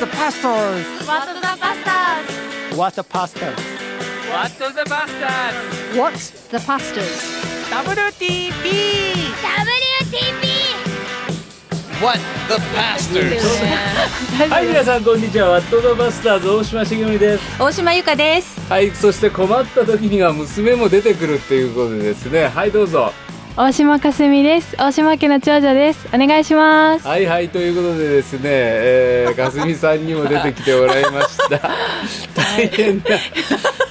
the pastors? What the Bastards? What the pastors? What the Bastards? What the Pastors? WTP! WTP! What the Pastors? はい皆さんこんにちはワット・ザ・バスターズ大島茂美です大島由香ですはいそして困った時には娘も出てくるっていうことでですねはいどうぞ大島かすみです。大島家の長女です。お願いします。はいはいということでですね、えー、かすみさんにも出てきてもらいました。大変だ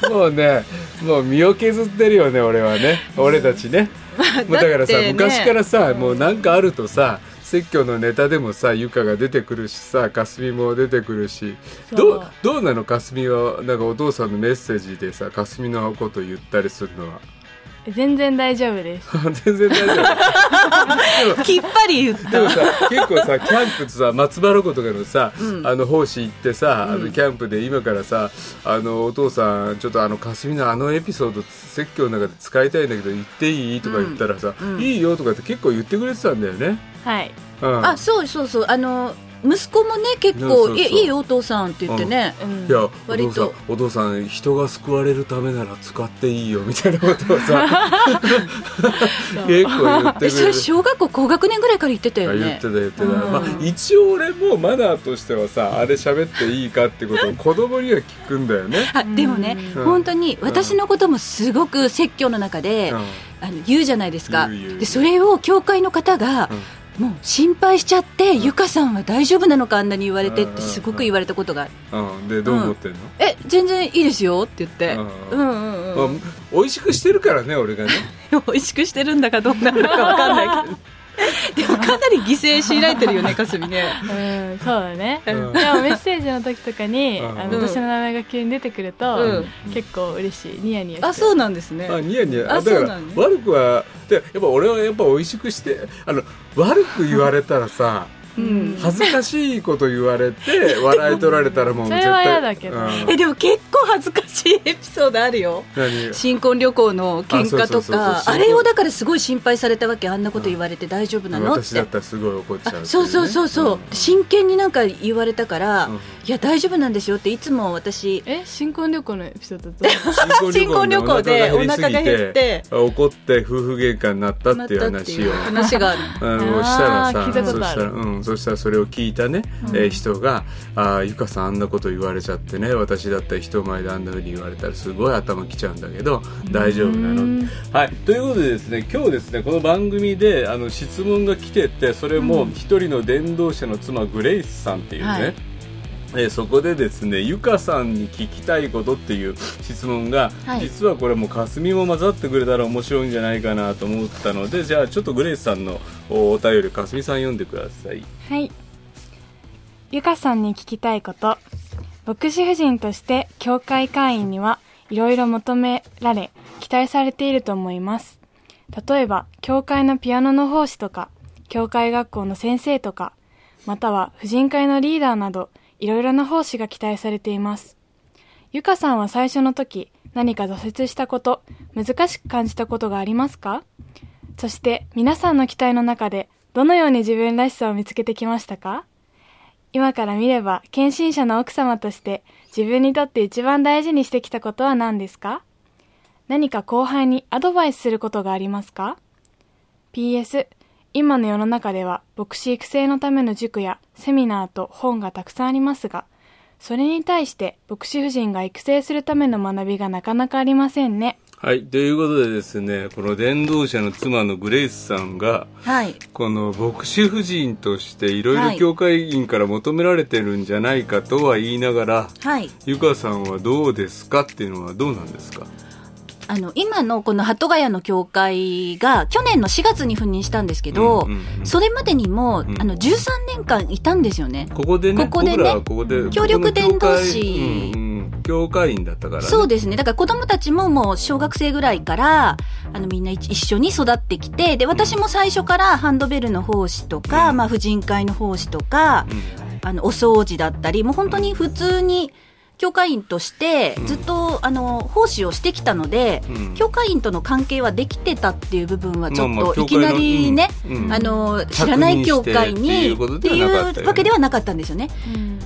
もうねもう身を削ってるよね俺はね。俺たちね。もうだからさ、ね。昔からさもうなんかあるとさ説教のネタでもさゆかが出てくるしさかすみも出てくるし。どうどうなの？かすみはなんかお父さんのメッセージでさかすみのこと言ったりするのは全然大丈夫です。全然大丈夫。きっぱり言っでもさ結構さキャンプさ松原湖とかのさ、あの奉仕行ってさ、あのキャンプで今からさあのお父さんちょっとあの霞のあのエピソード説教の中で使いたいんだけど言っていい？とか言ったらさ、いいよとかって結構言ってくれてたんだよね。はい。うん、あそうそうそう。あの息子もね結構いいいよお父さんって言ってね、うん。いやお割と。父さんお父さん人が救われるためなら使っていいよみたいなことをさ 結構言ってくれる。えそれ小学校高学年ぐらいから言ってたよね。あ言ってた言ってた、うん。まあ、一応俺もマナーとしてはさあれ喋っていいかってことを 子供には聞くんだよね、あでもね、うん。本当に私のこともすごく説教の中で、うん。あの言うじゃないですか。言う言う。言うでそれを教会の方が、もう心配しちゃって、ゆかさんは大丈夫なのかあんなに言われてってすごく言われたことがある、うん、でどう思ってんの、え全然いいですよって言って、ううんん、うんうん。まあ、美味しくしてるからね俺がね。美味しくしてるんだかどうなのかわかんないけど でもかなり犠牲強いられてるよねかすみね。うんそうだね、うん。でもメッセージの時とかに、うん。あの私の名前が急に出てくると、うん。結構嬉しい。ニヤニヤしてあそうなんですね。あニヤニヤ。ああだからそうなのね悪くはでやっぱ俺はやっぱ美味しくしてあの悪く言われたらさうん恥ずかしいこと言われて笑い取られたらもう それは絶対嫌だけど。うん。えでも結構恥ずかしいエピソードあるよ。何？新婚旅行の喧嘩とか。あれをだからすごい心配されたわけあんなこと言われて大丈夫なの？っ私だてったらすごい怒っちゃうね。あそうそうそうそう、真剣になんか言われたから、うんいや大丈夫なんですよっていつも私。え新婚旅行のエピソードどう 新婚旅行でお腹が減って。怒って夫婦喧嘩になったっていう話を。話がある。あのしたらさそしたら、うん、そしたらそれを聞いたね、えー人が「ああゆかさんあんなこと言われちゃってね私だったら人前であんなふうに言われたらすごい頭きちゃうんだけど大丈夫なの?」はい。ということでですね今日ですねこの番組であの質問が来ててそれも一人の伝道者の妻グレイスさんっていうね、はいえーそこでですねゆかさんに聞きたいことっていう質問が、はい。実はこれも霞も混ざってくれたら面白いんじゃないかなと思ったのでじゃあちょっとグレイスさんのおお便り霞さん読んでください。はい。ゆかさんに聞きたいこと。牧師夫人として教会会員にはいろいろ求められ期待されていると思います。例えば教会のピアノの奉仕とか教会学校の先生とかまたは婦人会のリーダーなどいろいろな奉仕が期待されています。ゆかさんは最初の時何か挫折したこと難しく感じたことがありますか？そして皆さんの期待の中でどのように自分らしさを見つけてきましたか？今から見れば献身者の奥様として自分にとって一番大事にしてきたことは何ですか？何か後輩にアドバイスすることがありますか ?PS 今の世の中では牧師育成のための塾やセミナーと本がたくさんありますがそれに対して牧師夫人が育成するための学びがなかなかありませんね。はい。ということでですねこの伝道者の妻のグレイスさんがはい。この牧師夫人としていろいろはい。教会員から求められてるんじゃないかとは言いながら、はい。ゆかさんはどうですかっていうのはどうなんですか？あの今のこの鳩ヶ谷の教会が去年の4月に赴任したんですけど、うんうんうんそれまでにも、ん。あの13年間いたんですよね。ここでねここでね協力伝道師教会員だったからね。そうですね。だから子供たちももう小学生ぐらいから、あのみんな一一緒に育ってきて、で、私も最初からハンドベルの奉仕とか、まあ婦人会の奉仕とか、あの、お掃除だったり、もう本当に普通に教会員としてずっと、あの奉仕をしてきたので、うん。教会員との関係はできてたっていう部分はちょまあまあっといきなりね、うん。あの知らない教会にっていうわけではなかったんですよね。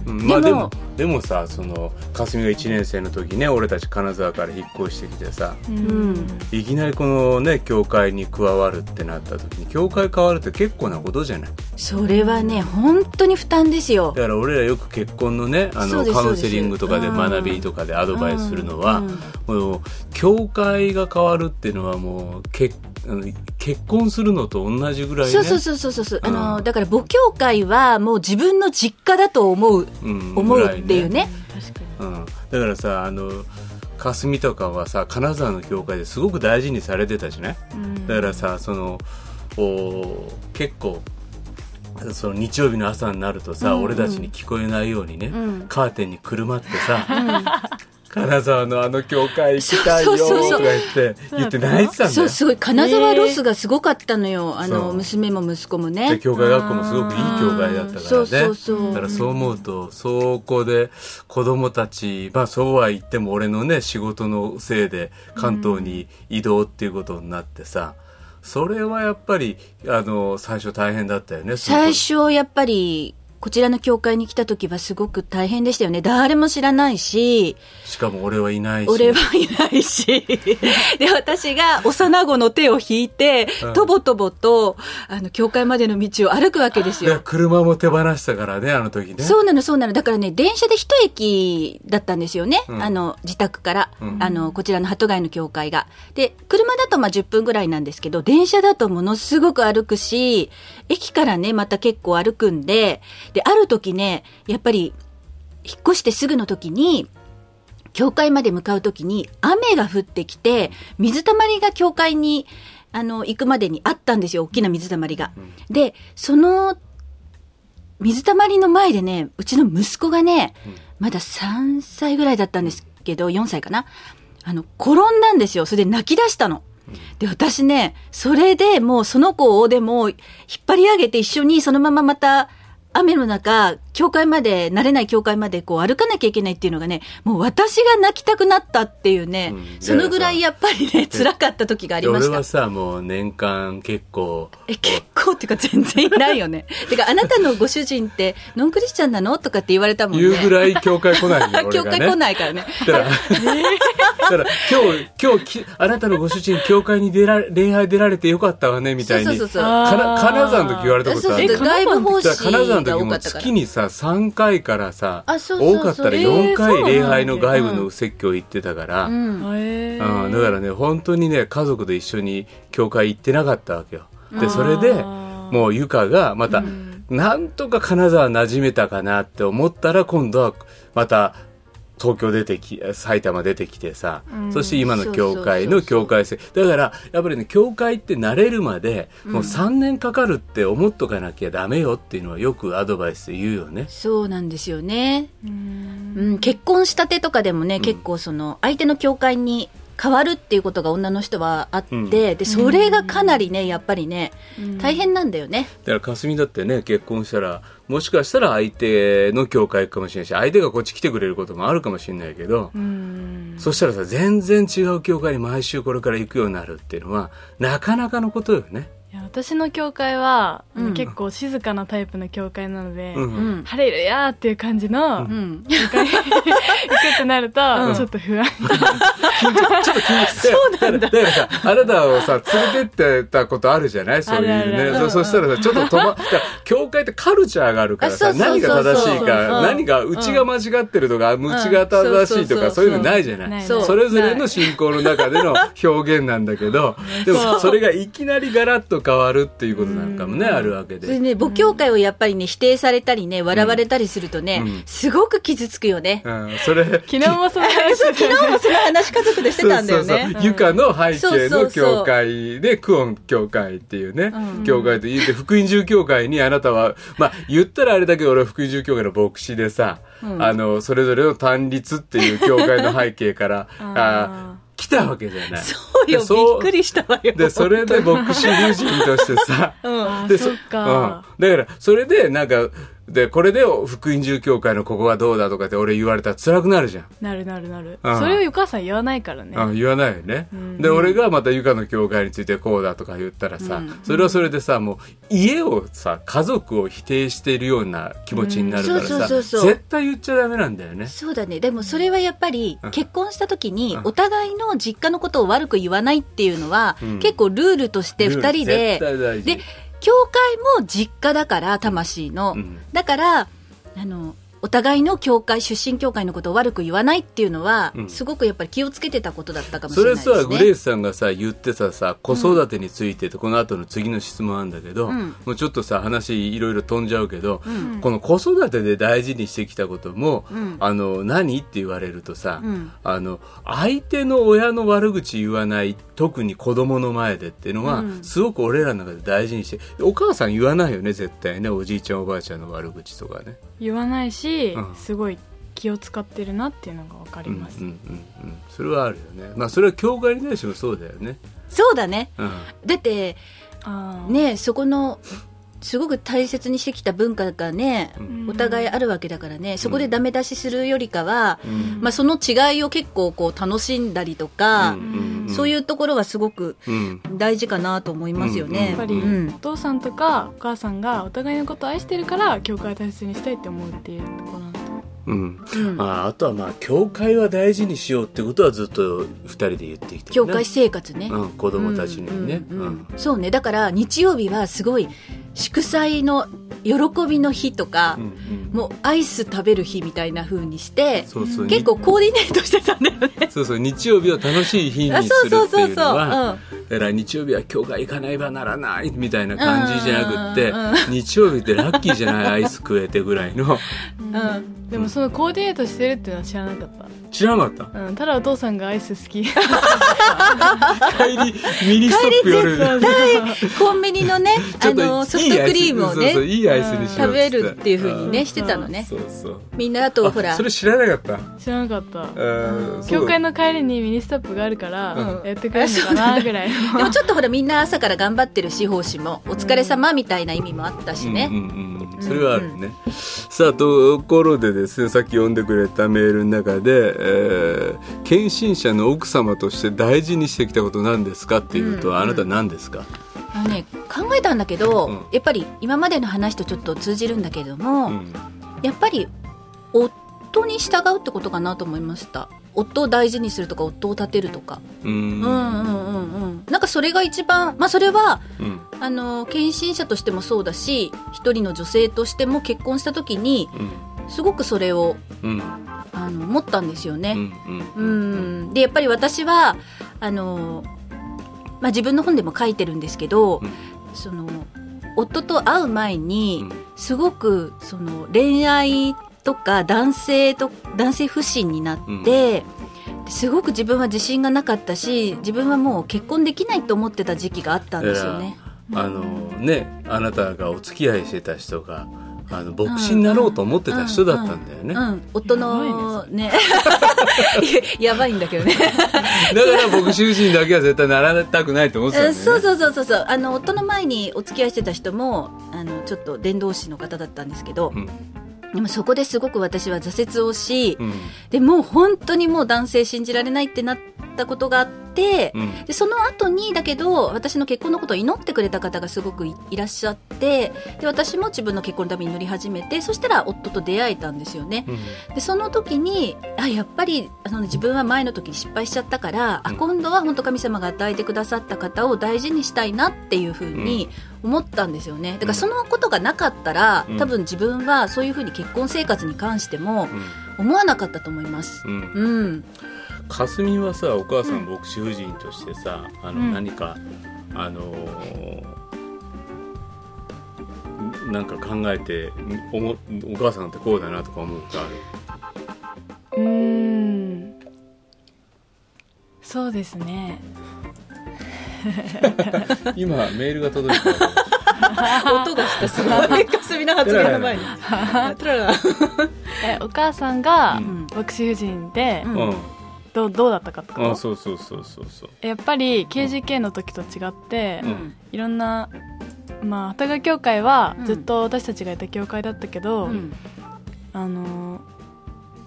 うん。まあででももでもさその霞が1年生の時ね俺たち金沢から引っ越してきてさうん。いきなりこのね教会に加わるってなった時に教会変わるって結構なことじゃない？それはね本当に負担ですよ。だ。から俺らよく結婚のねあのカウンセリングとかで学びとかでアドバイスするのは、うん。うんもう教会が変わるっていうのはもう結結婚するのと同じぐらいね。そうそうそうそうそうそう、あのうんだから母教会はもう自分の実家だと思う、うん。思うっていうね。うん、だからさあの霞とかはさ金沢の教会ですごく大事にされてたじゃない、だからさそのお結構その日曜日の朝になるとさ、俺たちに聞こえないようにね、ん。カーテンにくるまってさ、金沢のあの教会行きたいよそうそうそうとか言って言って泣いてたんだよ。そうすごい。金沢ロスがすごかったのよ、あの娘も息子もでね。教会学校もすごくいい教会だったからね。そうそうそう。だからそう思うとそこで子供たちまあそうは言っても俺のね仕事のせいで関東に移動っていうことになってさ、それはやっぱりあの最初大変だったよね最初やっぱりこちらの教会に来た時はすごく大変でしたよね。誰も知らないし、しかも俺はいないし俺はいないし。で、私が幼子の手を引いてうん、とぼとぼと、あの、教会までの道を歩くわけですでよ。車も手放したからねあの時ねそうなの、そうなの。だからね、電車で一駅だったんですよね。うんあの、自宅から、うんあの、こちらの鳩貝の教会が。で、車だとまあ10分ぐらいなんですけど、電車だとものすごく歩くし、駅からね、また結構歩くんで、で、ある時ね、やっぱり、引っ越してすぐの時に、教会まで向かう時に雨が降ってきて、水たまりが教会に、あの、行くまでにあったんですよ、大きな水たまりが。で、その水たまりの前でね、うちの息子がね、まだ3歳ぐらいだったんですけど、4歳かな。あの、転んだんですよ。それで泣き出したの。で、私ね、それでもうその子をでも引っ張り上げて一緒にそのまままた雨の中、教会まで、慣れない教会までこう歩かなきゃいけないっていうのがね、もう私が泣きたくなったっていうね、うんそのぐらいやっぱりね、辛かった時がありました俺は。さもう年間結構え、結構っていうか全然いないよね。てか、あなたのご主人ってノンクリスチャンなの？とかって言われたもんね。言うぐらい教会来ないよ俺教会来ないからね。だから、だから今日、今日き、あなたのご主人、教会に出られ、礼拝出られてよかったわね、みたいに。そうそうそう金沢の時言われたそうそうことある。外部奉仕だから金沢のが時も月。にさ、3回からさ、あそうそうそう。多かったらえ4回礼拝の外部のお説教行ってたから、ううん。ん。へだからね、本当にね、家族で一緒に教会行ってなかったわけよ。で、それで、もうゆかがまた、なんとか金沢馴染めたかなって思ったら、今度はまた、東京出てき、埼玉出てきてさ、そして今の教会の境界線。だから、やっぱりね、教会って慣れるまで、もう3年かかるって思っとかなきゃダメよっていうのはよくアドバイスで言うよね。そうなんですよね。うん、結婚したてとかでもね、結構その、相手の教会に変わるっていうことが女の人はあって、うんで、それがかなりね、やっぱりね、大変なんだよね。だから霞だってね結婚したらもしかしたら相手の教会かもしれないし相手がこっち来てくれることもあるかもしれないけど、そしたらさ全然違う教会に毎週これから行くようになるっていうのはなかなかのことよね。いや私の教会は、うん。結構静かなタイプの教会なので、うん。うん。ハレルヤーっていう感じの、うん。教会行くってなると、うん。ちょっと不安。ちょっと気にそうなんだ。だからさ、あなたをさ、連れてってたことあるじゃない？そういうあるあね。る。そそしたらさ、ちょっと止ま、だから教会ってカルチャーがあるからさ、あそうそう何そうそう。が正しいか、うん。何が、うちが間違ってるとか、うちが正しいとか、うん。そういうのないじゃない？ないそうそれぞれの信仰の中での表現なんだけど、でもそれがいきなりガラッと変わるっていうことなんかもね、あるわけで。それね、母教会をやっぱりね、否定されたりね、笑われたりするとね、うん。すごく傷つくよね。うん、それ、昨日もその話 昨日もその話家族でしてたんだよね。そうそうの背景そうそうそうの教会で、クオン教会っていうね、うん。教会と言って、福音住教会にあなたは、まあ、言ったらあれだけど俺は福音住教会の牧師でさ、うん。あの、それぞれの単立っていう教会の背景から、あ来たわけじゃない。そうよ、びっくりしたわよ。で、それで牧師夫人としてさ、うん。でそっか。うん。だから、それで、なんか、で、これで福音住教会のここがどうだとかって俺言われたら辛くなるじゃん。なるなるなる。うんそれをお母さん言わないからね。あ言わないよね、ん。で俺がまたゆかの教会についてこうだとか言ったらさ、それはそれでさもう家をさ家族を否定しているような気持ちになるからさそうそうそう絶対言っちゃダメなんだよね。そうだね。でもそれはやっぱりうん。結婚した時にうん。お互いの実家のことを悪く言わないっていうのはうん。結構ルールとして二人でで、教会も実家だから、魂の。うんだから、あの、お互いの教会、出身教会のことを悪く言わないっていうのは、うん。すごくやっぱり気をつけてたことだったかもしそれれないですね。さ、グレイスさんがさ、言ってたさ、子育てについてって、この後の次の質問なんだけど、うん。もうちょっとさ、話いろいろ飛んじゃうけど、うん。この子育てで大事にしてきたことも、うん。あの、何って言われるとさ、うん。あの、相手の親の悪口言わない、特に子供の前でっていうのは、うん。すごく俺らの中で大事にして、お母さん言わないよね、絶対ね、おじいちゃんおばあちゃんの悪口とかね。言わないし、うんすごい気を使ってるなっていうのが分かります、うんうんうんうん。それはあるよね。まあ、それは教会に対してもそうだよね。そうだね。うん。だって、ね、そこの、すごく大切にしてきた文化がね、うん。お互いあるわけだからね、そこでダメ出しするよりかは、うん。まあその違いを結構こう楽しんだりとか、ん。そういうところはすごくうん。大事かなと思いますよね。やっぱり、うん。お父さんとかお母さんがお互いのことを愛してるから教会を大切にしたいって思うっていうところなんだとうん。うんああとはまあ、教会は大事にしようってことはずっと二人で言ってきてるね教会生活ね。うん、子供たちにね。うんうんうんそうね。だから日曜日はすごい祝祭の喜びの日とか、うんうんもうアイス食べる日みたいな風にして、そうそう。結構コーディネートしてたんだよね。そうそう、日曜日を楽しい日あにするっていうのは、うんだから日曜日は教会行かないばならないみたいな感じじゃなくってうんうんうん、日曜日ってラッキーじゃないアイス食えてぐらいの、うん。でもそのコーディネートしてるっていうのは知らなかった。知らなかっうん、ただお父さんがアイス好き。た。帰り、ミニストップ夜そうコンビニのね、あの、ソフトクリームをね。いいアイスにしよう食べるっていう風にね、してたのね。そうそう。みんなあと、ほら。あそ、れ知らなかった？知らなかった。うん教会の帰りにミニストップがあるから、うん。やってくれるのかなぐらいの。でもちょっとほらみんな朝から頑張ってるし、奉仕も、お疲れ様みたいな意味もあったしね。うんうんうん、それはあるね、さあところでですねさっき読んでくれたメールの中で、えー献身者の奥様として大事にしてきたことなんですかっていうと、うんあなた何ですか、あのね、考えたんだけど、うん。やっぱり今までの話とちょっと通じるんだけれども、うん。やっぱり夫に従うってことかなと思いました。夫を大事にするとか、夫を立てるとか。うんうんうんうんうん。なんかそれが一番、まあそれは、うんあの、献身者としてもそうだし、一人の女性としても結婚した時に、すごくそれを、うんあの、思ったんですよね。うんううんん。で、やっぱり私は、あの、まあ自分の本でも書いてるんですけど、うんその、夫と会う前に、うんすごく、その、恋愛とか男性と、男性不信になって、すごく自分は自信がなかったし、自分はもう結婚できないと思ってた時期があったんですよね。あのねあなたがお付き合いしてた人があの牧師になろうと思ってた人だったんだよね、うん、夫のね、やばいんだけどね。だから牧師夫人だけは絶対ならたくないと思ってたんだよね。そうそうそうそうそう。あの夫の前にお付き合いしてた人もあのちょっと伝道師の方だったんですけど、うんでもそこですごく私は挫折をし、うん。でもう本当にもう男性信じられないってなったことがあって、うん。でその後にだけど私の結婚のことを祈ってくれた方がすごくいいらっしゃってで私も自分の結婚のために祈り始めてそしたら夫と出会えたんですよね。うん。でその時にあやっぱりあの自分は前の時に失敗しちゃったから、あうん。今度は本当神様が与えてくださった方を大事にしたいなっていうふうに思ったんですよね。だからそのことがなかったら、うん。多分自分はそういうふうに結婚生活に関しても思わなかったと思います。うん、かすみはさお母さん牧師夫人としてさ、あのうん。何かあのーなんか考えておもお母さんってこうだなとか思うことある？うーん。そうですね。今メールが届いた 音がした。すごいかすみの発言の前に。トララえお母さんがうん。牧師夫人で、うんうんどうどうだったかってことあそうそうそうそうそう。やっぱり KGK の時と違って、うん。いろんなまあ旗川教会はうん。ずっと私たちがいた教会だったけど、うん。あのー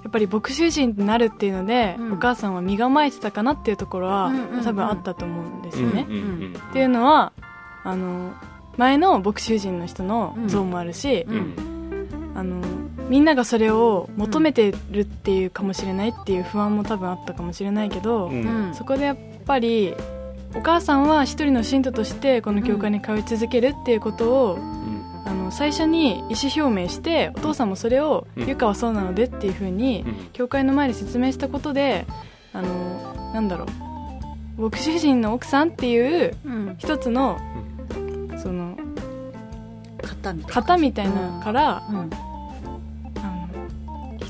やっぱり牧師夫人になるっていうので、うん。お母さんは身構えてたかなっていうところは、うんうんうん。多分あったと思うんですよね。うんうんっていうのはあの前の牧師夫人の人の像もあるし、うん。うん。あのみんながそれを求めてるっていうかもしれないっていう不安も多分あったかもしれないけど、うん。うん。そこでやっぱりお母さんは一人の信徒としてこの教会に通い続けるっていうことを、あの最初に意思表明してお父さんもそれを「うん。ゆかはそうなので」っていうふうにうん。教会の前で説明したことであのなんだろう。牧師夫人の奥さんっていううん。一つのその型みたいな型みたいなから、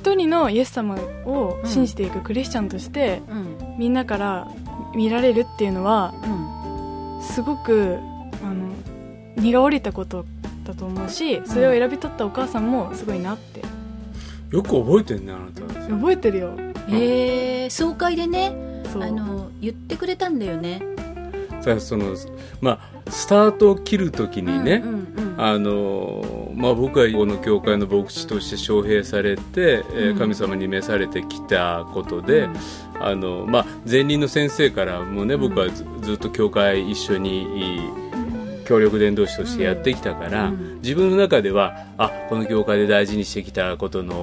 一人のイエス様を信じていくクリスチャンとして、うんみんなから見られるっていうのはうんすごくあの荷が下りたことだと思うしそれを選び取ったお母さんもすごいなって。よく覚えてんねあなた覚えてるよ。へえ総会でね。そう。あの言ってくれたんだよね。さあそのまあスタートを切るときにね、あのまあ、僕はこの教会の牧師として招聘されて、えーうん。神様に召されてきたことで、うん。あのまあ、前任の先生からもね僕はずずっと教会一緒に協力伝道師としてやってきたから、うん。自分の中ではあこの教会で大事にしてきたことの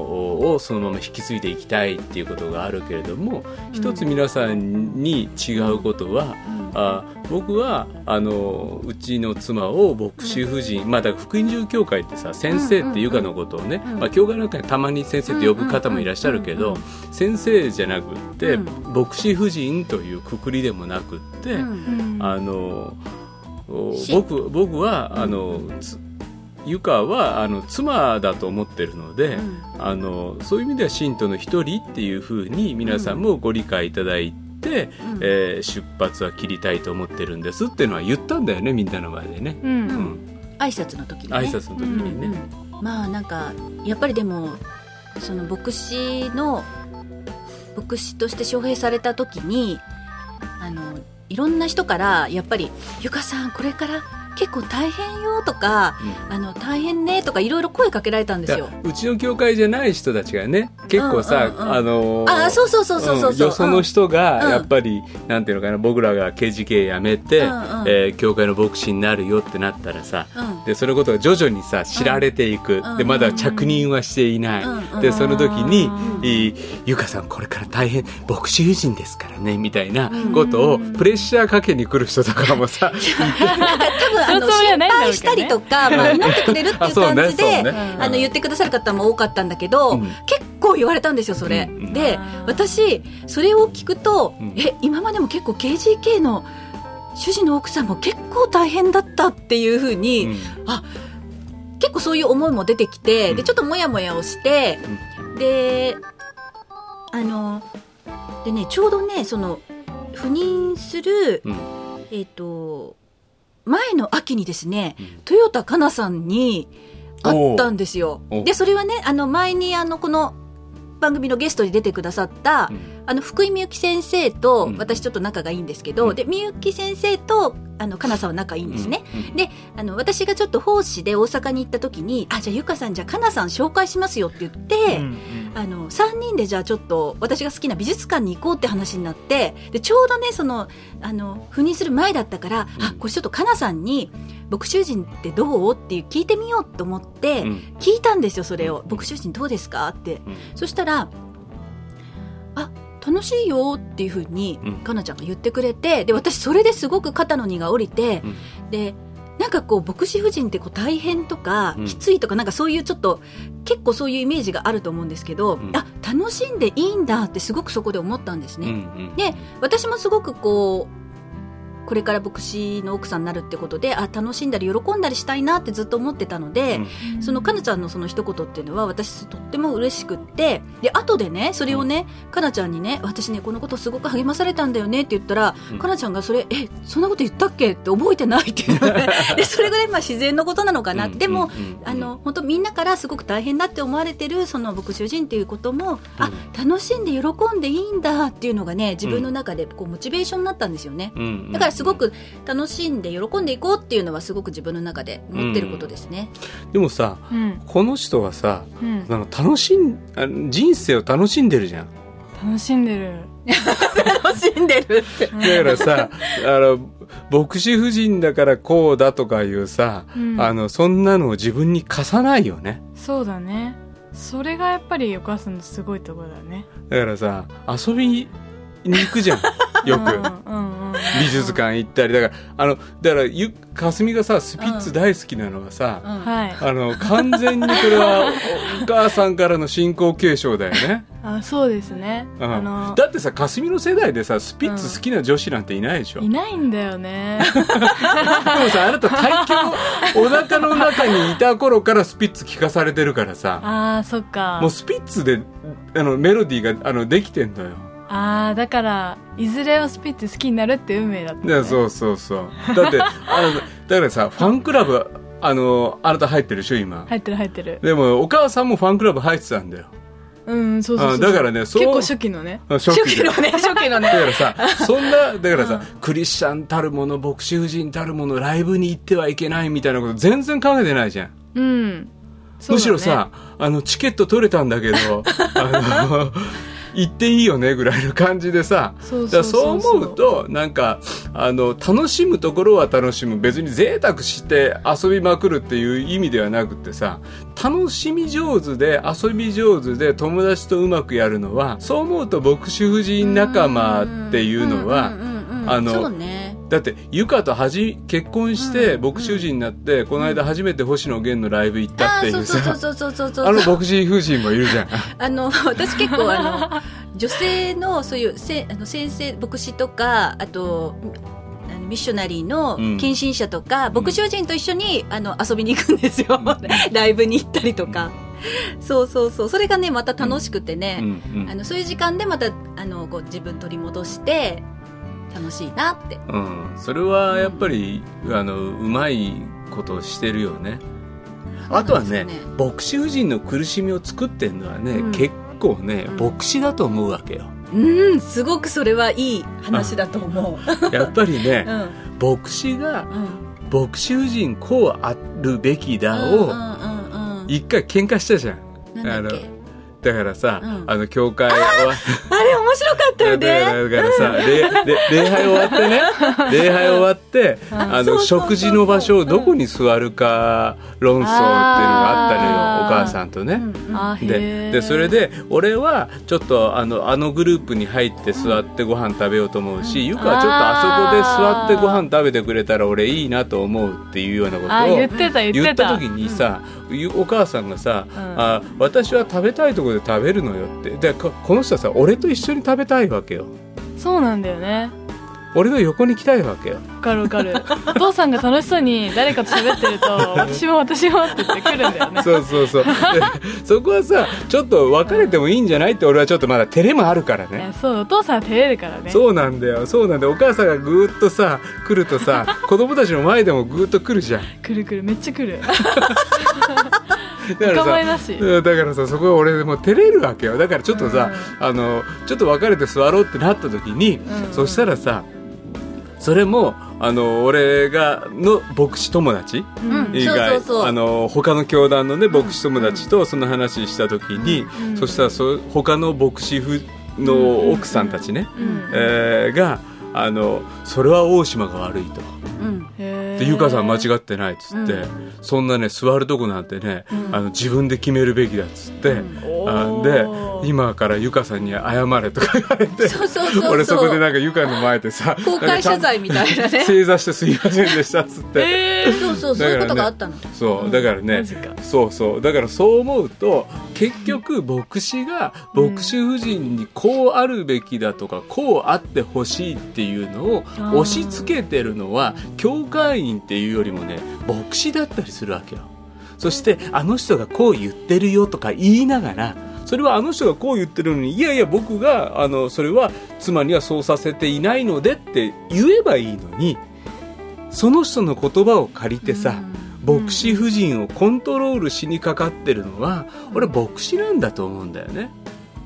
をそのまま引き継いでいきたいっていうことがあるけれども、一つ皆さんに違うことは、あ僕はあのうちの妻を牧師夫人、まあだから福音住教会ってさ先生っていうかのことをね、うんまあ、教会なんかにたまに先生って呼ぶ方もいらっしゃるけど、うんうん先生じゃなくって、うん。牧師夫人というくくりでもなくって、うんうん。あの僕僕はあのつゆかはあの妻だと思ってるので、うん。あのそういう意味では信徒の一人っていうふうに皆さんもご理解いただいて、うん。えー出発は切りたいと思ってるんですっていうのは言ったんだよねみんなの前でね、うん。うん。挨拶の時にね。挨拶の時にね、うんうん。まあなんかやっぱりでもその牧師の牧師として招聘された時にあのいろんな人からやっぱり「ゆかさんこれから結構大変よ」とか「あの大変ね」とかいろいろ声かけられたんですよ。うちの教会じゃない人たちがね結構さ、うんうん。うんあのーあそうそうそうそうそうそう、んよその人がうん。やっぱり、なんていうのかな僕らが KGK 辞めて、うんうん。えー教会の牧師になるよってなったらさ、うん。でそのことが徐々にさ知られていく、うん。でまだ着任はしていない、うん。うん。でその時にうん「いいゆかさんこれから大変牧師夫人ですからね」みたいなことをプレッシャーかけに来る人とかもさ、多分あの心配したりとか、まあ、祈ってくれるっていう感じであの言ってくださる方も多かったんだけど、うん。結構言われたんですよそれ、で私それを聞くと、うん。え今までも結構 KGK の主人の奥さんも結構大変だったっていうふうに、うん。結構そういう思いも出てきて、うん。でちょっとモヤモヤをして、であのでねちょうどねその赴任する、うん。えっ、と前の秋にですね、うん。豊田香奈さんに会ったんですよ。でそれはねあの前にあのこの番組のゲストに出てくださった、うんあの福井みゆき先生と、うん。私ちょっと仲がいいんですけど、うん。でみゆき先生とあのかなさんは仲いいんですね、うん。であの私がちょっと奉仕で大阪に行った時に「あじゃあゆかさんじゃあかなさん紹介しますよ」って言って、あの3人でじゃあちょっと私が好きな美術館に行こうって話になってでちょうどねそのあの赴任する前だったから、うん。あこれちょっとかなさんに「牧師人ってどう?」っていう聞いてみようと思って、うん。聞いたんですよそれを「うん。牧師人どうですか?」って。うん。そしたら「あ楽しいよ」っていうふうにうん。かなちゃんが言ってくれてで私それですごく肩の荷が下りて、でなんかこう牧師夫人ってこう大変とか、うん。きついとかなんかそういうちょっと結構そういうイメージがあると思うんですけど、うん。あ楽しんでいいんだってすごくそこで思ったんですね。うんうん。で私もすごくこうこれから牧師の奥さんになるってことであ楽しんだり喜んだりしたいなってずっと思ってたので、そのかなちゃんのその一言っていうのは私とっても嬉しくってで後でねそれをね、かなちゃんにね私ねこのことすごく励まされたんだよねって言ったら、うん。かなちゃんがそれえそんなこと言ったっけって覚えてないっていうの ででそれぐらいまあ自然のことなのかなって、でも、うん。うん。うん。あの本当みんなからすごく大変だって思われてるその牧師人っていうことも、あ楽しんで喜んでいいんだっていうのがね自分の中でこうモチベーションになったんですよね。うん。うん。だからすごく楽しんで喜んでいこうっていうのはすごく自分の中で持ってることですね。でもさうん。この人はさうん。あの楽しんあ人生を楽しんでるじゃん。楽しんでる。楽しんでるって。だからさ あの牧師夫人だからこうだとかいうさ、うん。あのそんなのを自分に課さないよね。そうだね。それがやっぱりお母さんのすごいところだね。だからさ遊びに行くじゃん。よく。うんうんうん美術館行ったり。だからあのだからゆかすみがさスピッツ大好きなのはさ、うん。はい。あの完全にこれはおお母さんからの信仰継承だよね、あそうですね、うん。あのだってさかすみの世代でさスピッツ好きな女子なんていないでしょ、いないんだよね。でもさあなた体験お腹の中にいた頃からスピッツ聞かされてるからさ。ああそっか。もうスピッツであのメロディーがあのできてんのよああだからいずれはスピッツ好きになるって運命だった、ね、いやそうそうそう。だってあのだからさ ファンクラブあのあなた入ってるでしょ今、入ってる入ってる。でもお母さんもファンクラブ入ってたんだよ。うんそうそうそうあだからねそう。結構初期のね。初期で。のね、初期のね。だからさ、そんな、だからさ、クリスチャンたるもの、牧師夫人たるもの、ライブに行ってはいけないみたいなこと全然考えてないじゃん。うん。ね。むしろさ、あの、チケット取れたんだけど、あの、行っていいよねぐらいの感じでさ、そう思うと、なんか、あの、楽しむところは楽しむ。別に贅沢して遊びまくるっていう意味ではなくてさ、楽しみ上手で遊び上手で友達とうまくやるのは、そう思うと牧師夫人仲間っていうのは、あのそうね。だって、ゆかとはじ、結婚して、牧師夫人になって、この間初めて星野源のライブ行ったっていうさ、そうそうそうそうそうそう。あの牧師夫人もいるじゃん。あの、私結構あの、女性のそういうせあの先生、牧師とか、あと、ミッショナリーのうん献身者とか、牧師夫人と一緒にあの遊びに行くんですよ。ライブに行ったりとか。そうそうそう。それがね、また楽しくてね、うんうんあのそういう時間でまたあのこう自分取り戻して、楽しいなって。うん、それはやっぱり、あのうまいことをしてるよね。あとはね牧師夫人の苦しみを作ってるのはね、うん。結構ねうん。牧師だと思うわけよ。うん、すごくそれはいい話だと思う。やっぱりね うん、牧師がうん。牧師夫人こうあるべきだをうんうんうんうん。一回喧嘩したじゃん。なんだからさ、うん。あの教会終わあれ？面白かったよね。だからさ、礼礼礼拝終わってね、礼拝終わって、あの、食事の場所をどこに座るか論争っていうのがあったのよ、お母さんとね。でー。でそれで俺はちょっとあのあのグループに入って座ってご飯食べようと思うし、ゆかはちょっとあそこで座ってご飯食べてくれたら俺いいなと思うっていうようなことをあ言ってた言ってた。言った時にさ、ゆお母さんがさ、うん。あ私は食べたいところで食べるのよって。でここの人はさ俺と一緒に食べたいわけよ。そうなんだよね。俺の横に来たいわけよ。わかるわかる。お父さんが楽しそうに誰かと喋ってると私も私もって言ってくるんだよね。そうそうそう。でそこはさちょっと別れてもいいんじゃないって俺はちょっとまだ照れもあるからいねやそうお父さんは照れるからね。そうなんだよ。そうなんだよ。お母さんがぐーっとさ来るとさ子供たちの前でもぐーっと来るじゃん。くるくるめっちゃくるだお構いなし。うんだからさそこは俺もう照れるわけよ。だからちょっとさ、あのちょっと別れて座ろうってなった時に、うん。そしたらさそれもあの俺がの牧師友達？うん。以外、そうそうそう。あの他の教団のね牧師友達とその話した時に、うん。そしたらそ他の牧師夫の奥さんたちね、うん。えーがあのそれは大島が悪いと。うん。で、ゆかさん間違ってないっつって、うそんなね、座るとこなんてね、うん。あの、自分で決めるべきだっつって、あおでー、今からゆかさんに謝れとか言われて、そうそうそうそう。俺そこでなんかゆかの前でさ、公開謝罪みたいなね。正座してすいませんでしたっつって。えーそうそう、そういうことがあったの。そう、だからねそうそう、だからそう思うと、結局牧師が牧師夫人にこうあるべきだとか、こうあってほしいっていうのを押し付けてるのは、教会員人っていうよりもね、牧師だったりするわけよ。そして、あの人がこう言ってるよとか言いながら、それはあの人がこう言ってるのに、いやいや僕が、あの、それは妻にはそうさせていないのでって言えばいいのに、その人の言葉を借りてさ、うん牧師夫人をコントロールしにかかってるのは、うん俺牧師なんだと思うんだよね。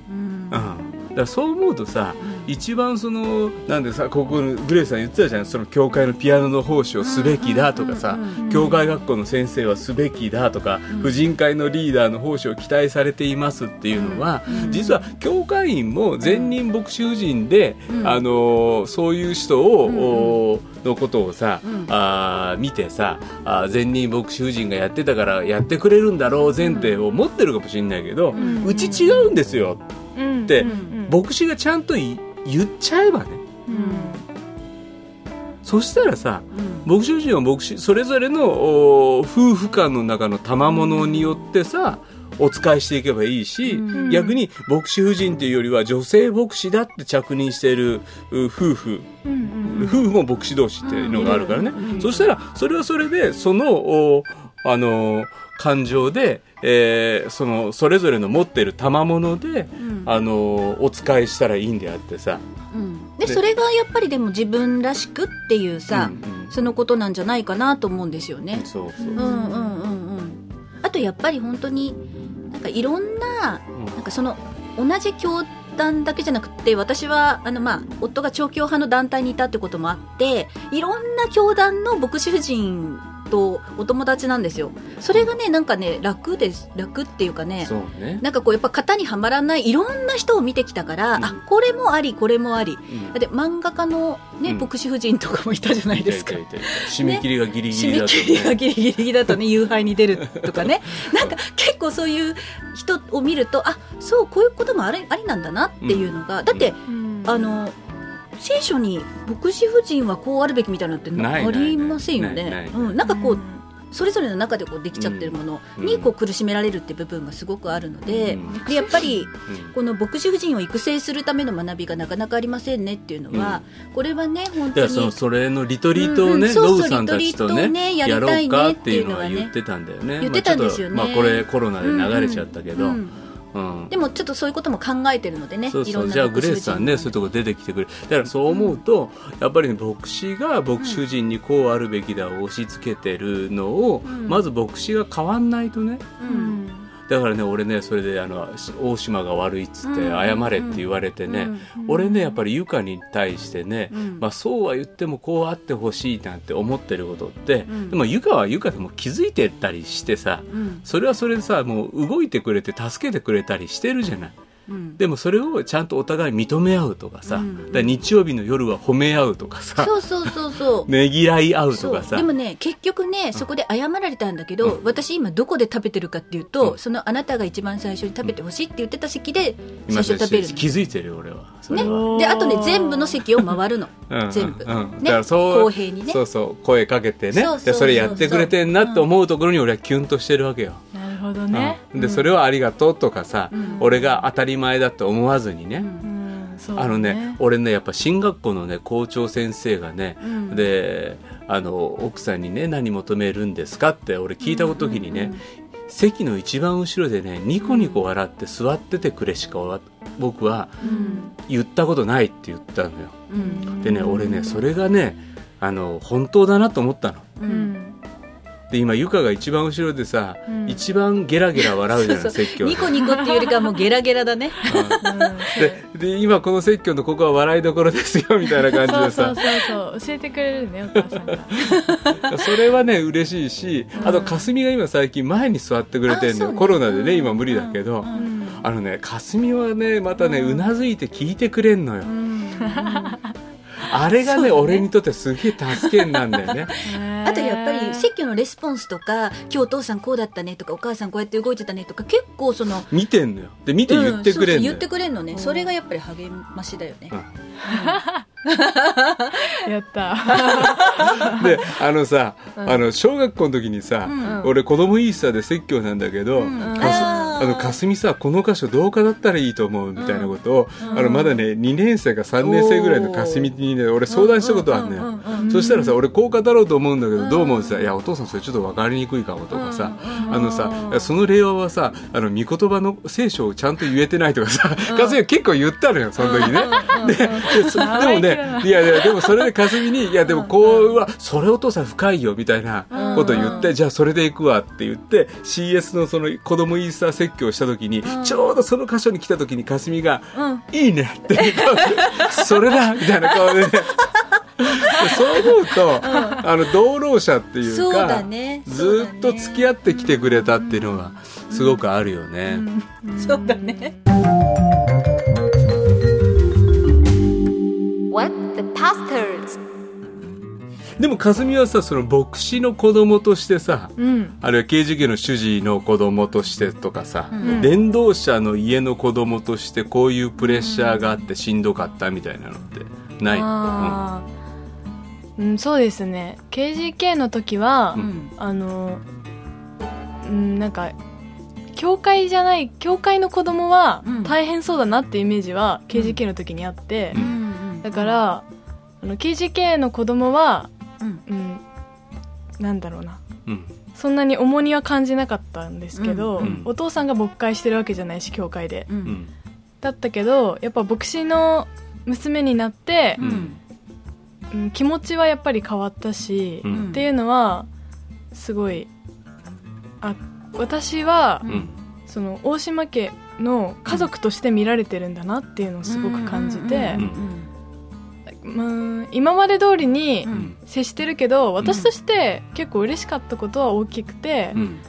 うんうん。だからそう思うとさ、一番そのなんでさここのグレースさん言ってたじゃん。その教会のピアノの奉仕をすべきだとかさ教会学校の先生はすべきだとか婦人会のリーダーの奉仕を期待されていますっていうのは実は教会員も善人牧師婦人であのそういう人をのことをさあー見てさあー善人牧師婦人がやってたからやってくれるんだろう前提を持ってるかもしれないけどうち違うんですよ。うんってうんうん牧師がちゃんとい言っちゃえばね。そしたらさ、牧師夫人は牧師それぞれのお夫婦間の中の賜物によってさ、お使いしていけばいいし、逆に牧師夫人っていうよりは女性牧師だって着任しているう夫婦、夫婦も牧師同士っていうのがあるからね、そしたらそれはそれでそのおあの感情で、えーそのそれぞれの持ってる賜物で、あのお使いしたらいいんであってさ、うん。ででそれがやっぱりでも自分らしくっていうさ、うんうん。そのことなんじゃないかなと思うんですよね。そうそう。うんうんうんうん。あとやっぱり本当になんかいろんなうん。なんかその同じ教団だけじゃなくて私はあのまあ夫が調教派の団体にいたってこともあっていろんな教団の牧師婦人とお友達なんですよ。それがねなんかね楽です楽っていうかね。そうね。なんかこうやっぱ型にはまらないいろんな人を見てきたから、うん。あこれもありこれもあり。うん。だって漫画家の、ねうん。牧師夫人とかもいたじゃないですか。いたいたいた。締め切りがギリギ締めリだと、切りがギリギリだとね 夕飯に出るとかね。なんか結構そういう人を見るとあそうこういうこともありありなんだなっていうのが、だって、あの聖書に牧師夫人はこうあるべきみたいなのってありませんよね。うん、なんかこうそれぞれの中でこうできちゃってるものにうん。こう苦しめられるって部分がすごくあるので,、うん。でやっぱりうん。この牧師夫人を育成するための学びがなかなかありませんねっていうのは、これはね本当にそのそれのリトリートをね、そうそうノブさんたちとリトリートをねねやりたいうね。かっていうのは言ってたんだよね。言ってたんですよね。まあこれコロナで流れちゃったけど、ううん。んでもちょっとそういうことも考えてるのでねじゃあグレースさんねそういうとこ出てきてくれ。だからそう思うと、やっぱりね牧師が牧師夫人にこうあるべきだを押し付けてるのを、まず牧師が変わんないとねうんだからね俺ねそれであの大島が悪いっつってうん謝れって言われてね、俺ねやっぱりゆかに対してね、うん。まあ、そうは言ってもこうあってほしいなんて思ってることって、ん。でもゆかはゆかでも気づいてたりしてさうん。それはそれでさもう動いてくれて助けてくれたりしてるじゃない。うん。でもそれをちゃんとお互い認め合うとかさ、うん。だから日曜日の夜は褒め合うとかさ、そうそうそうそう。ねぎらい合うとかさ。でもね結局ねそこで謝られたんだけど、私今どこで食べてるかっていうと、うん。そのあなたが一番最初に食べてほしいって言ってた席で今最初食べるの。気づいてるよ俺はそれねは、、であとね全部の席を回るの。うん全部、うんうん。ねだからそう公平にね。そうそう声かけてね。それやってくれてんなって思うところに俺はキュンとしてるわけよ、なるほどね。うん。でそれはありがとうとかさ、うん。俺が当たり前だと思わずにね、うん。そうだあのね俺ねやっぱ進学校のね校長先生がね、うん。であの奥さんにね何求めるんですかって俺聞いた時にね、席の一番後ろでねニコニコ笑って座っててくれしかわ僕はうん言ったことないって言ったのよ。うん。でね俺ねそれがねあの本当だなと思ったの。ううんんで今ゆかが一番後ろでさ、うん。一番ゲラゲラ笑うじゃない説教でニコニコっていうよりかはもうゲラゲラだね。でで今この説教のここは笑いどころですよみたいな感じでさ。そうそうそうそう。教えてくれるねお母さんが。それはね嬉しいしあと霞が今最近前に座ってくれてるのね。コロナでね今無理だけど、うん。あのね霞はねまたねうなずいて聞いてくれんのよ、あれがね俺にとってすげえ助けになんだよね。あとやっぱり説教のレスポンスとか今日お父さんこうだったねとかお母さんこうやって動いてたねとか結構その見てんのよ。で見て言ってくれんの言ってくれんのね、それがやっぱり励ましだよね、やった。であのさ、あの小学校の時にさ、俺子供イースターで説教なんだけど、かすあーあの霞さこの箇所どうかだったらいいと思うみたいなことを、あのまだね2年生か3年生ぐらいの霞にね俺相談したことあるのよ、そしたらさ俺こう語ろうと思うんだけどどう思うってさ「いやお父さんそれちょっと分かりにくいかも」とかさ、あのさその令和はさあの御言葉の聖書をちゃんと言えてないとかさ、霞が結構言ったのよその時ね、ででもねいやいやでもそれで霞に「いやでもこうはそれお父さん深いよ」みたいなことを言って、じゃあそれで行くわって言って CS のその子供イースター説説教した時に、ちょうどその箇所に来た時にかすみが「いいね」っていう顔で「それだ」みたいな顔でね。そう思うと、あの同労者っていうかねね。ずっと付き合ってきてくれたっていうのがすごくあるよね。そうだね。What the pastors? でもかすみはさその牧師の子供としてさ、うん。あるいは刑事家の主治の子供としてとかさ、伝道者の家の子供としてこういうプレッシャーがあってしんどかったみたいなのってない、あー。うん、そうですね。KGK の時は、うん。あの、うん、なんか、教会じゃない、教会の子供はうん。大変そうだなってイメージは KGK の時にあって、だから、あの KGK の子供は、うん。うん、なんだろうな。うん。そんなに重荷は感じなかったんですけど、うん。うん。お父さんが牧会してるわけじゃないし、教会で。だったけど、やっぱ牧師の娘になって、うん。うん気持ちはやっぱり変わったし、うん。っていうのはすごいあ私は、うん。その大島家の家族として見られてるんだなっていうのをすごく感じてうんまあ今まで通りにうん。接してるけど私として結構嬉しかったことは大きくて、うん。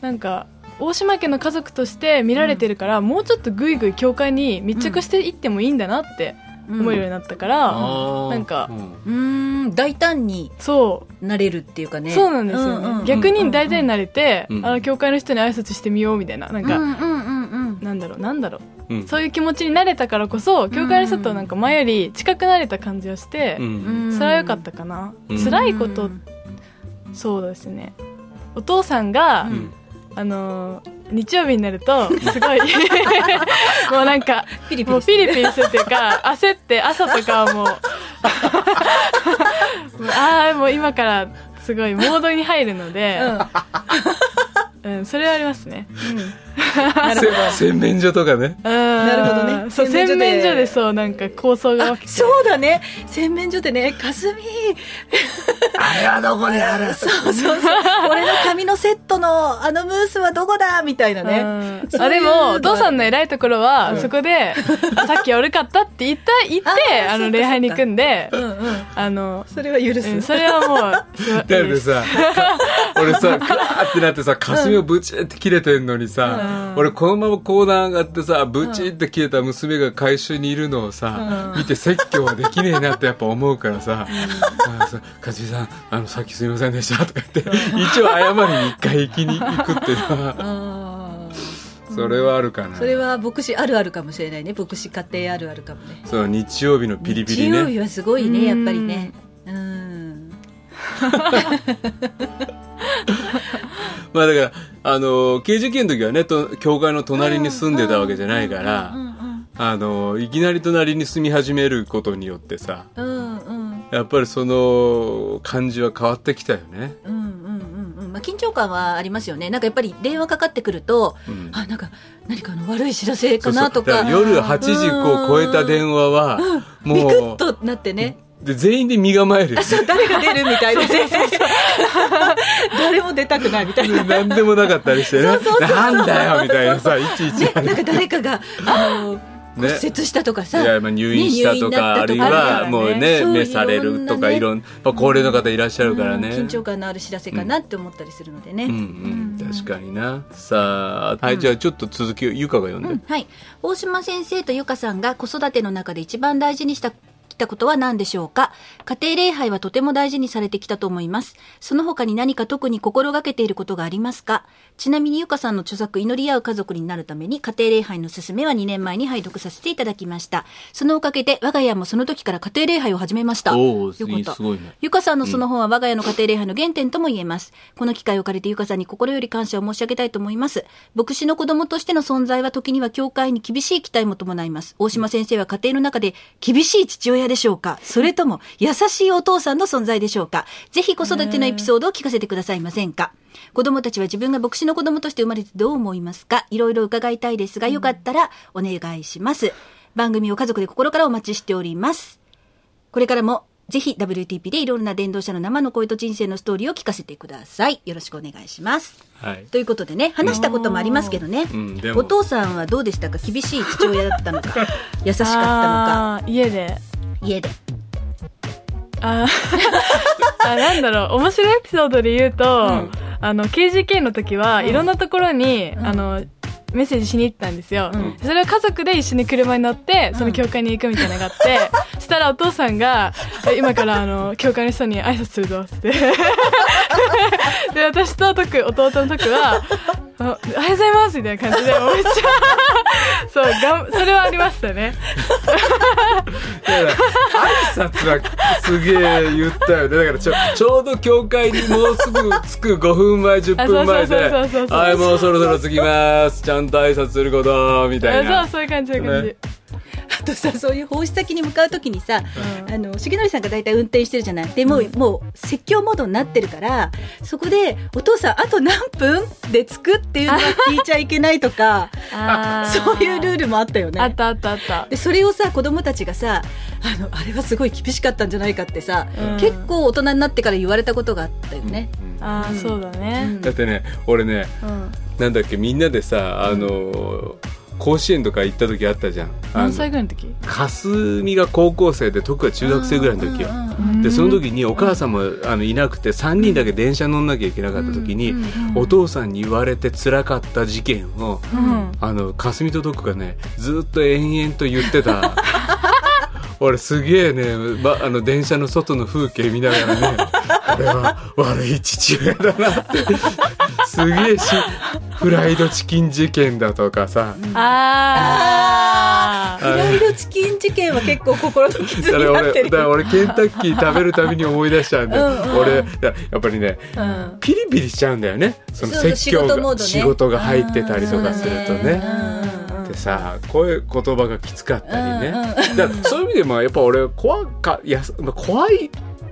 なんか大島家の家族として見られてるから、もうちょっとぐいぐい教会に密着していってもいいんだなって思えるようになったから、あー。なんかうん。大胆にそう。なれるっていうかね。そうなんですよね、うんうん逆に大体になれて、うんあの教会の人に挨拶してみようみたいななんか、うんうんうんうん。なんだろうなんだろううん。そういう気持ちになれたからこそ教会の人となんか前より近くなれた感じがして、うん。それは良かったかな、うん。辛いこと、そうですね。お父さんが、うん。あのー日曜日になるとすごい もうなんかピリピリもうピリピリするっていうか焦って朝とかはもう ああもう今からすごいモードに入るので、うん、それはありますね。せ洗面所とかね。なるほどね。そう、洗洗面所で。面所でそう、なんか構想があ起きて。そうだね。洗面所でねかすみあれはどこにある？そうそうそう。俺の髪のセットのあのムースはどこだ？みたいなね。うん。そういうあでも、お父さんのね偉いところは、そこで、あさっき悪かったって言った、言って、あの、礼拝に行くんで、うんうん。あの、それは許す、うんそれはもう、だってさ、か俺さ、ガーってなってさ、霞をブチって切れてんのにさ、俺このままコーナー上がってさ、ブチって切れた娘が回収にいるのをさ、見て説教はできねえなってやっぱ思うからさ、かすみさん、あの、さっきすいませんでしたとか言って、一応謝りに一回行きに行くっていうのは、それはあるかな。それは牧師あるあるかもしれないね。牧師家庭あるあるかもね。そう、日曜日のピリピリね。日曜日はすごいねやっぱりね。うん まあだから、あの、刑事件の時はね、と、教会の隣に住んでたわけじゃないから、あの、いきなり隣に住み始めることによってさ、うんうん。やっぱりその感じは変わってきたよね。うんうんうんうん。まあ緊張感はありますよね。なんかやっぱり電話かかってくると、うん。あなんか何かの悪い知らせそうそう。かなとかだら夜8時を超えた電話は、ビクッもう、となってねで全員で身構える。誰が出るみたいなね誰も出たくないみたいな何でもなかったりしてね。なんだよみたいなさ、いちいち。ね、なんか誰かが、あの、ね骨折したとかさ。いや、まあ入院したとか、あるいはもうね、召されるとか、いろんな、高齢の方いらっしゃるからね。緊張感のある知らせかなって思ったりするのでね。うんうん、確かにな。さあ、はい、じゃあちょっと続きを、ゆかが読んで。はい。大島先生とゆかさんが子育ての中で一番大事にしたきたことは何でしょうか？家庭礼拝はとても大事にされてきたと思います。その他に何か特に心がけていることがありますか？ちなみにゆかさんの著作祈り合う家族になるために家庭礼拝の勧めは2年前に拝読させていただきました。そのおかげで我が家もその時から家庭礼拝を始めました。おーよかった。いいすごいねゆかさんのその本は我が家の家庭礼拝の原点とも言えます。この機会を借りてゆかさんに心より感謝を申し上げたいと思います。牧師の子供としての存在は時には教会に厳しい期待も伴います。大島先生は家庭の中で厳しい父親でしょうか？それとも優しいお父さんの存在でしょうか？ぜひ子育てのエピソードを聞かせてくださいませんか？子供たちは自分が牧師の子供として生まれてどう思いますか？いろいろ伺いたいですが、よかったらお願いします。番組を家族で心からお待ちしております。これからもぜひ WTP でいろんな伝道者の生の声と人生のストーリーを聞かせてください。よろしくお願いします。はい。ということでね、話したこともありますけどね、うん。お父さんはどうでしたか？厳しい父親だったのか、優しかったのか、家で。家で。あー。あ、なんだろう、面白いエピソードで言うと、あの、KGK の時は、いろんなところに、あの、メッセージしに行ったんですよ、それを家族で一緒に車に乗って、その教会に行くみたいなのがあって、そしたらお父さんが、え今からあの、教会の人に挨拶するぞって。で、私と徳、弟の徳は、あおはようございますみたいな感じで、めっちゃ、そう、がん、それはありましたね。だから挨拶はすげえ言ったよねだからちょちょうど教会にもうすぐ着く5分前10分前であそうそうそうそうそうはいもうそろそろ着きますちゃんと挨拶することみたいなあそう、そういう感じ、そういう感じ。ねあとさ、そういう奉仕先に向かうときにさ、あの、重則さんが大体運転してるじゃない？でも、もう、説教モードになってるから、そこで、お父さん、あと何分で着くっていうのは聞いちゃいけないとか、そういうルールもあったよね。あったあったあった。でそれをさ子供たちがさあのあれはすごい厳しかったんじゃないかってさ、うん結構大人になってから言われたことがあったよね。ああ、そうだね。だってね俺ねうん。なんだっけみんなでさあの甲子園とか行った時あったじゃん。あ何の歳ぐらいの時？霞が高校生で徳が中学生ぐらいの時よ。でその時にお母さんもあのいなくて3人だけ電車乗んなきゃいけなかった時にお父さんに言われて辛かった事件をうん。あの霞と徳がねずっと延々と言ってた 俺すげえね、ま、あの電車の外の風景見ながらね俺は悪い父親だなって。すげえしフライドチキン事件だとかさ、あフライドチキン事件は結構心の傷になってる。俺だから俺ケンタッキー食べるたびに思い出しちゃうんだよ、俺だからやっぱりねうん。ピリピリしちゃうんだよね。その説教が仕事ね。仕事が入ってたりとかするとね。うんうんうんでさこういう言葉がきつかったりね、うんうん。だからそういう意味でもやっぱ俺怖かいやまあ怖い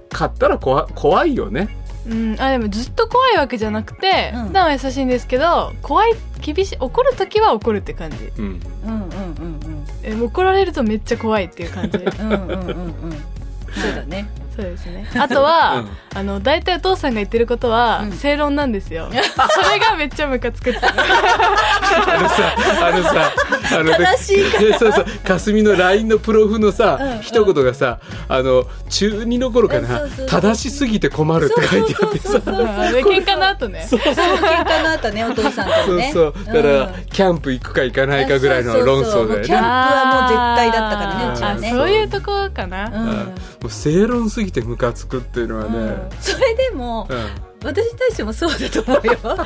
かったら怖怖いよね。うん。あ、でもずっと怖いわけじゃなくて、うん。普段は優しいんですけど、怖い、厳しい、怒る時は怒るって感じ。うん。うんうんうんえ怒られるとめっちゃ怖いっていう感じ。うんうんうんうんうん。そうだねそうですね。あとは、あの、大体お父さんが言ってることは、うん。正論なんですよ。それがめっちゃムカつくって。あのさあのさあの悲しいでそうそう霞の LINE のプロフのさ、うんうん。一言がさあの中2の頃かなそうそうそう。正しすぎて困るって書いてあってさ。そうそうそうあで、喧嘩の後ね。そう。喧嘩の後ねお父さんとそうねそう。だから、うんキャンプ行くか行かないかぐらいの論争だよそうそうそうもうキャンプねはもう絶対だったからねうちはあ、ねそういうとこかな。うん。もう正論すぎてムカつくっていうのはね、それでもうん。私に対してもそうだと思うよ。夫婦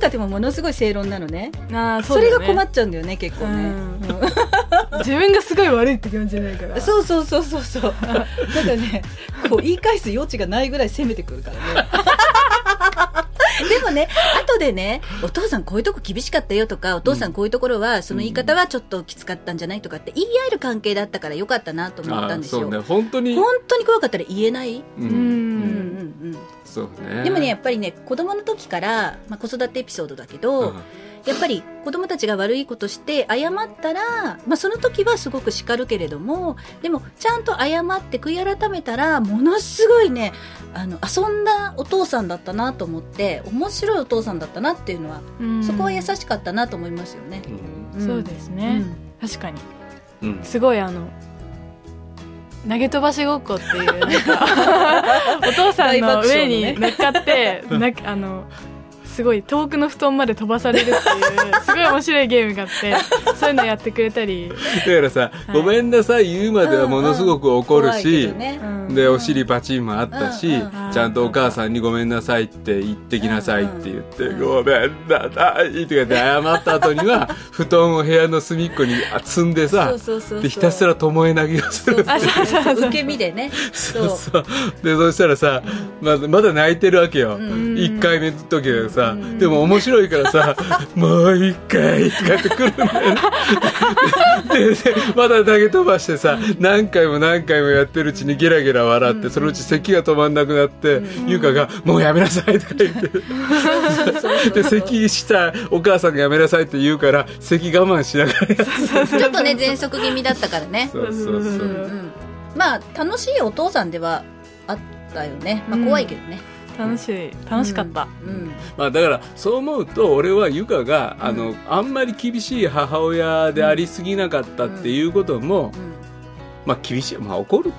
喧嘩でもものすごい正論なのね。あーそれが困っっちゃうんだよね結構ね、うん。うん。自分がすごい悪いって気持ちになるから。そうそうそうそうそう。なんかねこう言い返す余地がないぐらい攻めてくるからね でもね後でねお父さんこういうとこ厳しかったよとかお父さんこういうところは、その言い方はちょっときつかったんじゃないとかって言い合える関係だったからよかったなと思ったんですよ、ね。本当に本当に怖かったら言えない、ううんん。うんうんうん。そうね。でもねやっぱりね子供の時から、まあ、子育てエピソードだけど、うんやっぱり子供たちが悪いことして謝ったら、まあ、その時はすごく叱るけれどもでもちゃんと謝って悔い改めたらものすごいねあの遊んだお父さんだったなと思って面白いお父さんだったなっていうのは、うん。そこは優しかったなと思いますよね。ん。そうですね。うん。確かに。うん。うんすごいあの、投げ飛ばしごっこっていう、お父さんの上に乗っかって、なんかあの、すごい遠くの布団まで飛ばされるっていう、すごい面白いゲームがあって、そういうのやってくれたり、だからさ、い。ごめんなさい言うまではものすごく怒るしでお尻パチンもあったし、ちゃんとお母さんにごめんなさいって言ってきなさいって言って、うんごめんなさいって言って謝った後には 布団を部屋の隅っこに積んでさそうそうそうそう。でひたすら巴投げをするそうそうそう受け身でねそうそう でそしたらさまだまだ泣いてるわけよ、ん一1回目の時はさ、でも面白いからさ「もう一回」とかってくるんだよね。ででまだ投げ飛ばしてさ何回も何回もやってるうちにゲラゲラ笑って、そのうち咳が止まんなくなって、優香が「もうやめなさい」とか言って。で咳したお母さんがやめなさいって言うから咳我慢しながらちょっとね喘息気味だったからね。そうそうそう。うんうん。まあ楽しいお父さんではあったよね。まあ怖いけどね、楽しい楽しかった、うんまあだからそう思うと俺はゆかがあの、あんまり厳しい母親でありすぎなかったっていうことも、まあ厳しいまあ怒る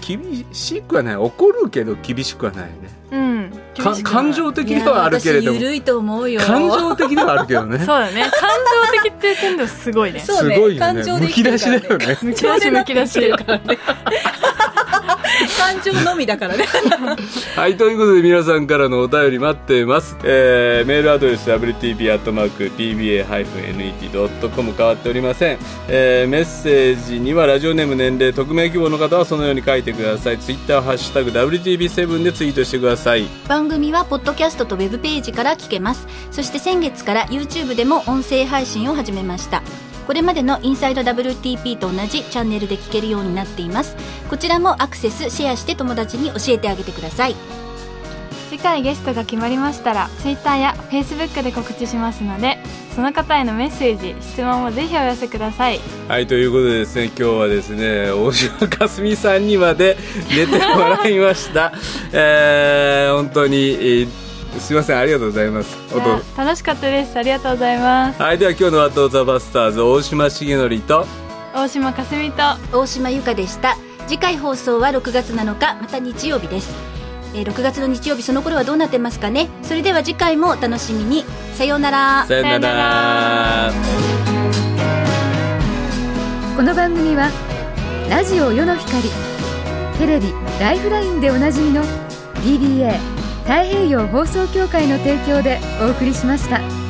厳しくはない。怒るけど厳しくはないよね。うん。か感情的ではあるけれども。いや私緩いと思うよ。感情的ではあるけどね。そうだね。感情的っていう点ではすごいね。ね。すごいよ感情でね。むき出しだよね。むき出しむき出し 感情のみだからね はい、ということで皆さんからのお便り待ってます。えー、メールアドレス wtp.pba-net.com 変わっておりません。えー、メッセージにはラジオネーム年齢、匿名希望の方はそのように書いてください。ツイッターハッシュタグ WTB7 でツイートしてください。番組はポッドキャストとウェブページから聞けますそして先月から YouTube でも音声配信を始めましたこれまでのインサイド WTP と同じチャンネルで聞けるようになっています。こちらもアクセスシェアして友達に教えてあげてください。次回ゲストが決まりましたら Twitter や Facebook で告知しますのでその方へのメッセージ質問をぜひお寄せください。はい、ということでですね、今日はですね、大島かすみさんにまで出てもらいました。えー、本当に、えーすいません、ありがとうございます。楽しかったです。ありがとうございます。はい、では今日のワットザバスターズ、大島重則と、大島かすみと。大島由香でした。次回放送は6月7日また日曜日です、えー6月の日曜日その頃はどうなってますかね？それでは次回もお楽しみに。さようなら。さよなさよなら。ら。この番組はラジオ世の光テレビ「ライフライン」でおなじみの DBA 太平洋放送協会の提供でお送りしました。